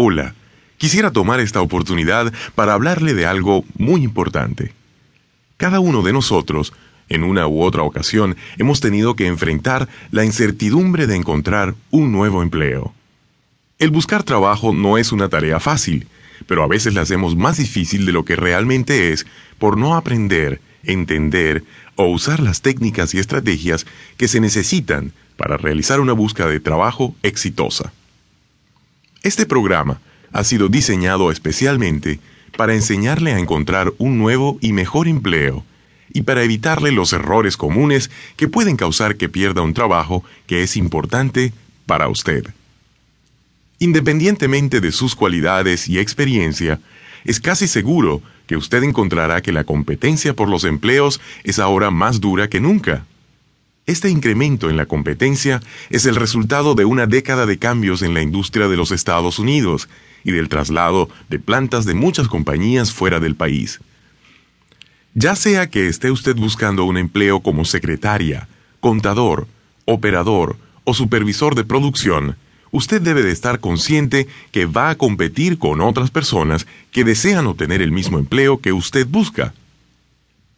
Hola, quisiera tomar esta oportunidad para hablarle de algo muy importante. Cada uno de nosotros, en una u otra ocasión, hemos tenido que enfrentar la incertidumbre de encontrar un nuevo empleo. El buscar trabajo no es una tarea fácil, pero a veces la hacemos más difícil de lo que realmente es por no aprender, entender o usar las técnicas y estrategias que se necesitan para realizar una búsqueda de trabajo exitosa. Este programa ha sido diseñado especialmente para enseñarle a encontrar un nuevo y mejor empleo y para evitarle los errores comunes que pueden causar que pierda un trabajo que es importante para usted. Independientemente de sus cualidades y experiencia, es casi seguro que usted encontrará que la competencia por los empleos es ahora más dura que nunca. Este incremento en la competencia es el resultado de una década de cambios en la industria de los Estados Unidos y del traslado de plantas de muchas compañías fuera del país. Ya sea que esté usted buscando un empleo como secretaria, contador, operador o supervisor de producción, usted debe de estar consciente que va a competir con otras personas que desean obtener el mismo empleo que usted busca.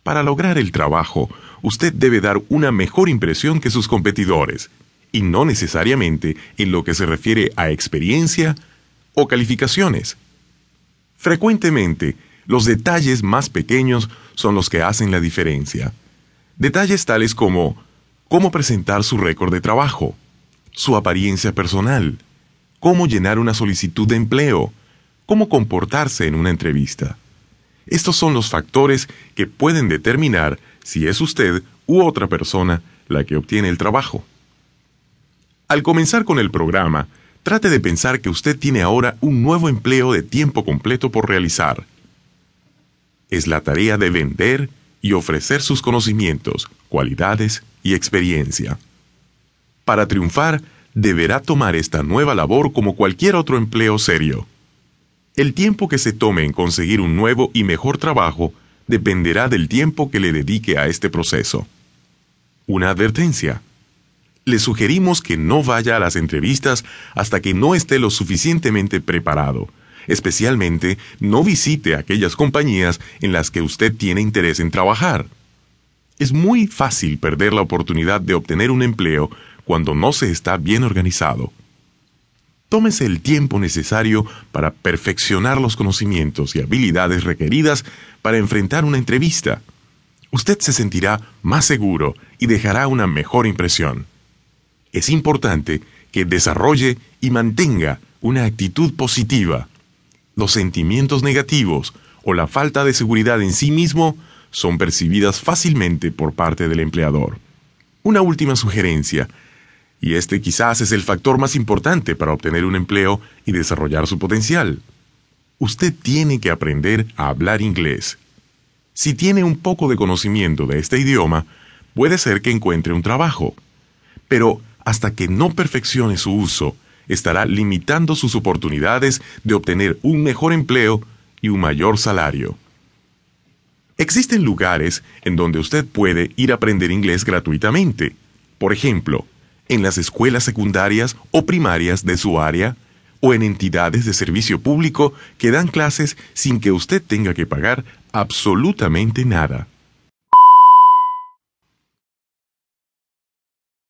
Para lograr el trabajo, usted debe dar una mejor impresión que sus competidores, y no necesariamente en lo que se refiere a experiencia o calificaciones. Frecuentemente, los detalles más pequeños son los que hacen la diferencia. Detalles tales como cómo presentar su récord de trabajo, su apariencia personal, cómo llenar una solicitud de empleo, cómo comportarse en una entrevista. Estos son los factores que pueden determinar si es usted u otra persona la que obtiene el trabajo. Al comenzar con el programa, trate de pensar que usted tiene ahora un nuevo empleo de tiempo completo por realizar. Es la tarea de vender y ofrecer sus conocimientos, cualidades y experiencia. Para triunfar, deberá tomar esta nueva labor como cualquier otro empleo serio. El tiempo que se tome en conseguir un nuevo y mejor trabajo dependerá del tiempo que le dedique a este proceso. Una advertencia. Le sugerimos que no vaya a las entrevistas hasta que no esté lo suficientemente preparado. Especialmente, no visite aquellas compañías en las que usted tiene interés en trabajar. Es muy fácil perder la oportunidad de obtener un empleo cuando no se está bien organizado. Tómese el tiempo necesario para perfeccionar los conocimientos y habilidades requeridas para enfrentar una entrevista. Usted se sentirá más seguro y dejará una mejor impresión. Es importante que desarrolle y mantenga una actitud positiva. Los sentimientos negativos o la falta de seguridad en sí mismo son percibidas fácilmente por parte del empleador. Una última sugerencia y este quizás es el factor más importante para obtener un empleo y desarrollar su potencial. Usted tiene que aprender a hablar inglés. Si tiene un poco de conocimiento de este idioma, puede ser que encuentre un trabajo. Pero hasta que no perfeccione su uso, estará limitando sus oportunidades de obtener un mejor empleo y un mayor salario. Existen lugares en donde usted puede ir a aprender inglés gratuitamente. Por ejemplo, en las escuelas secundarias o primarias de su área o en entidades de servicio público que dan clases sin que usted tenga que pagar absolutamente nada.